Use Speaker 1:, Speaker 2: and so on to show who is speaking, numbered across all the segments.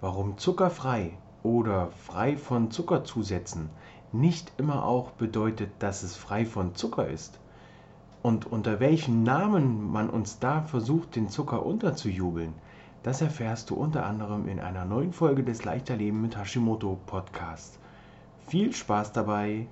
Speaker 1: warum zuckerfrei oder frei von Zuckerzusätzen nicht immer auch bedeutet, dass es frei von Zucker ist und unter welchen Namen man uns da versucht, den Zucker unterzujubeln, das erfährst du unter anderem in einer neuen Folge des Leichter Leben mit Hashimoto Podcast. Viel Spaß dabei!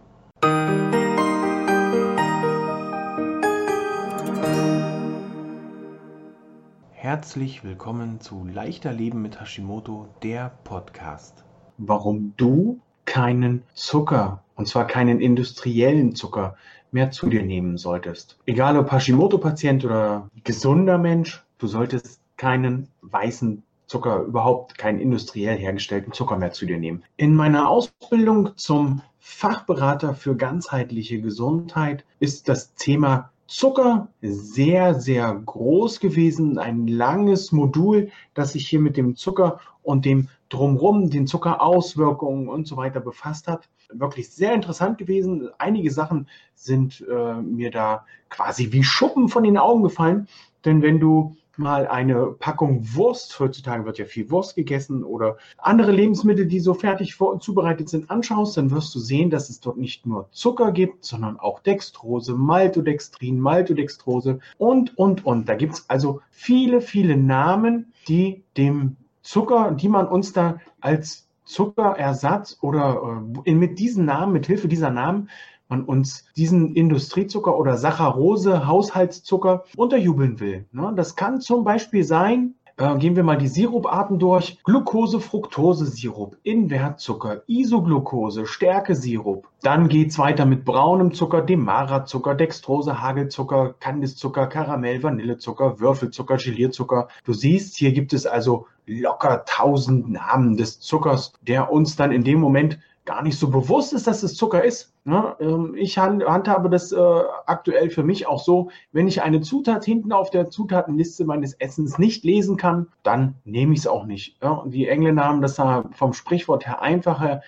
Speaker 1: Herzlich willkommen zu Leichter Leben mit Hashimoto, der Podcast. Warum du keinen Zucker, und zwar keinen industriellen Zucker, mehr zu dir nehmen solltest. Egal ob Hashimoto-Patient oder gesunder Mensch, du solltest keinen weißen Zucker, überhaupt keinen industriell hergestellten Zucker mehr zu dir nehmen. In meiner Ausbildung zum Fachberater für ganzheitliche Gesundheit ist das Thema Zucker sehr, sehr groß gewesen. Ein langes Modul, das sich hier mit dem Zucker und dem Drumrum, den Zuckerauswirkungen und so weiter befasst hat. Wirklich sehr interessant gewesen. Einige Sachen sind äh, mir da quasi wie Schuppen von den Augen gefallen. Denn wenn du mal eine Packung Wurst, heutzutage wird ja viel Wurst gegessen oder andere Lebensmittel, die so fertig zubereitet sind, anschaust, dann wirst du sehen, dass es dort nicht nur Zucker gibt, sondern auch Dextrose, Maltodextrin, Maltodextrose und, und, und. Da gibt es also viele, viele Namen, die dem Zucker, die man uns da als Zuckerersatz oder äh, mit diesen Namen, mit Hilfe dieser Namen man uns diesen Industriezucker oder Saccharose, Haushaltszucker unterjubeln will. Ne? Das kann zum Beispiel sein, äh, gehen wir mal die Siruparten durch. Glucose, Fructose Sirup, Invertzucker, Isoglucose, Stärkesirup. Dann geht's weiter mit braunem Zucker, Demara-Zucker, Dextrose, Hagelzucker, Kandiszucker, Karamell, Vanillezucker, Würfelzucker, Gelierzucker. Du siehst, hier gibt es also locker tausend Namen des Zuckers, der uns dann in dem Moment gar nicht so bewusst ist, dass es Zucker ist. Ne? Ähm, ich handhabe das äh, aktuell für mich auch so, wenn ich eine Zutat hinten auf der Zutatenliste meines Essens nicht lesen kann, dann nehme ich es auch nicht. Die Engländer haben das vom Sprichwort her einfacher.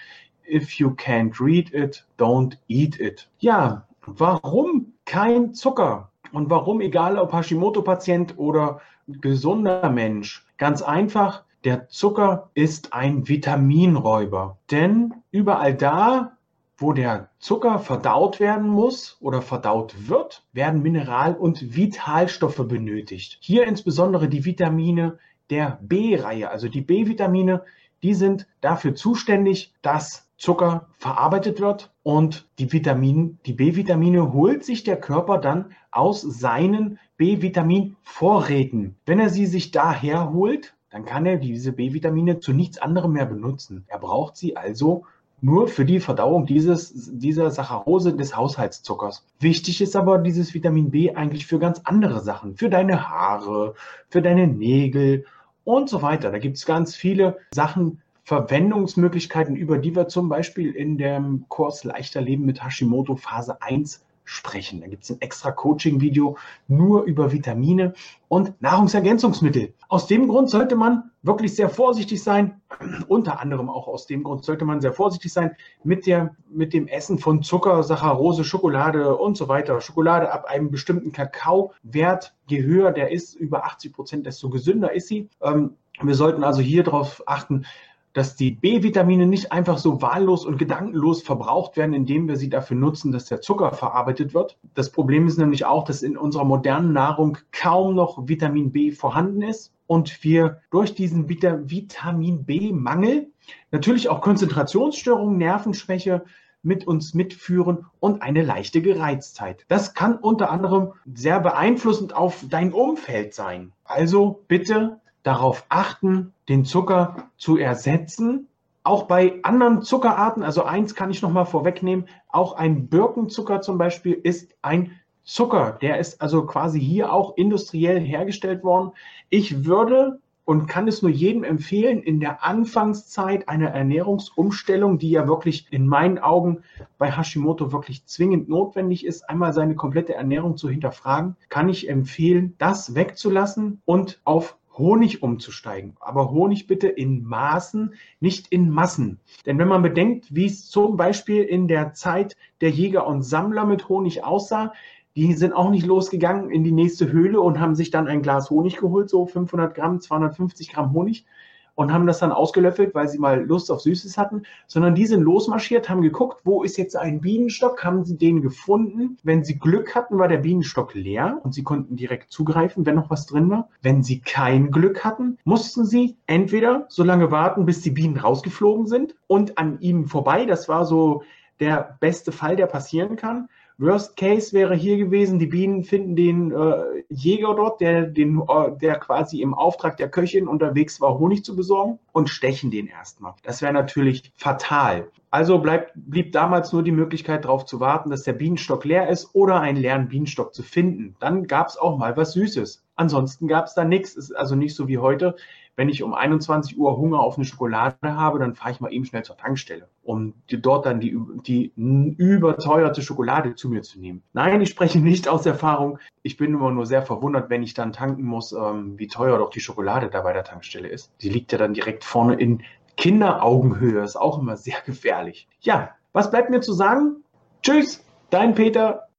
Speaker 1: If you can't read it, don't eat it. Ja, warum kein Zucker? Und warum, egal ob Hashimoto-Patient oder gesunder Mensch? Ganz einfach, der Zucker ist ein Vitaminräuber, denn überall da, wo der Zucker verdaut werden muss oder verdaut wird, werden Mineral- und Vitalstoffe benötigt. Hier insbesondere die Vitamine der B-Reihe, also die B-Vitamine, die sind dafür zuständig, dass Zucker verarbeitet wird und die die B-Vitamine holt sich der Körper dann aus seinen B-Vitamin-Vorräten. Wenn er sie sich daher holt, dann kann er diese B-Vitamine zu nichts anderem mehr benutzen. Er braucht sie also nur für die Verdauung dieses, dieser Saccharose des Haushaltszuckers. Wichtig ist aber dieses Vitamin B eigentlich für ganz andere Sachen, für deine Haare, für deine Nägel und so weiter. Da gibt es ganz viele Sachen, Verwendungsmöglichkeiten, über die wir zum Beispiel in dem Kurs Leichter Leben mit Hashimoto Phase 1 sprechen. Da gibt es ein extra Coaching-Video nur über Vitamine und Nahrungsergänzungsmittel. Aus dem Grund sollte man wirklich sehr vorsichtig sein. Unter anderem auch aus dem Grund sollte man sehr vorsichtig sein mit, der, mit dem Essen von Zucker, Saccharose, Schokolade und so weiter. Schokolade ab einem bestimmten Kakaowert, je höher der ist, über 80 Prozent, desto gesünder ist sie. Ähm, wir sollten also hier darauf achten, dass die B-Vitamine nicht einfach so wahllos und gedankenlos verbraucht werden, indem wir sie dafür nutzen, dass der Zucker verarbeitet wird. Das Problem ist nämlich auch, dass in unserer modernen Nahrung kaum noch Vitamin B vorhanden ist und wir durch diesen Vitamin B-Mangel natürlich auch Konzentrationsstörungen, Nervenschwäche mit uns mitführen und eine leichte Gereiztheit. Das kann unter anderem sehr beeinflussend auf dein Umfeld sein. Also bitte darauf achten, den Zucker zu ersetzen. Auch bei anderen Zuckerarten, also eins kann ich noch mal vorwegnehmen, auch ein Birkenzucker zum Beispiel ist ein Zucker. Der ist also quasi hier auch industriell hergestellt worden. Ich würde und kann es nur jedem empfehlen, in der Anfangszeit einer Ernährungsumstellung, die ja wirklich in meinen Augen bei Hashimoto wirklich zwingend notwendig ist, einmal seine komplette Ernährung zu hinterfragen, kann ich empfehlen, das wegzulassen und auf Honig umzusteigen. Aber Honig bitte in Maßen, nicht in Massen. Denn wenn man bedenkt, wie es zum Beispiel in der Zeit der Jäger und Sammler mit Honig aussah, die sind auch nicht losgegangen in die nächste Höhle und haben sich dann ein Glas Honig geholt, so 500 Gramm, 250 Gramm Honig und haben das dann ausgelöffelt, weil sie mal Lust auf Süßes hatten, sondern die sind losmarschiert, haben geguckt, wo ist jetzt ein Bienenstock, haben sie den gefunden. Wenn sie Glück hatten, war der Bienenstock leer und sie konnten direkt zugreifen, wenn noch was drin war. Wenn sie kein Glück hatten, mussten sie entweder so lange warten, bis die Bienen rausgeflogen sind und an ihm vorbei, das war so der beste Fall, der passieren kann, Worst Case wäre hier gewesen, die Bienen finden den äh, Jäger dort, der, den, äh, der quasi im Auftrag der Köchin unterwegs war, Honig zu besorgen und stechen den erstmal. Das wäre natürlich fatal. Also bleibt, blieb damals nur die Möglichkeit darauf zu warten, dass der Bienenstock leer ist oder einen leeren Bienenstock zu finden. Dann gab es auch mal was Süßes. Ansonsten gab es da nichts. Ist also nicht so wie heute. Wenn ich um 21 Uhr Hunger auf eine Schokolade habe, dann fahre ich mal eben schnell zur Tankstelle, um dort dann die, die überteuerte Schokolade zu mir zu nehmen. Nein, ich spreche nicht aus Erfahrung. Ich bin immer nur sehr verwundert, wenn ich dann tanken muss, ähm, wie teuer doch die Schokolade da bei der Tankstelle ist. Die liegt ja dann direkt vorne in Kinderaugenhöhe. Ist auch immer sehr gefährlich. Ja, was bleibt mir zu sagen? Tschüss, dein Peter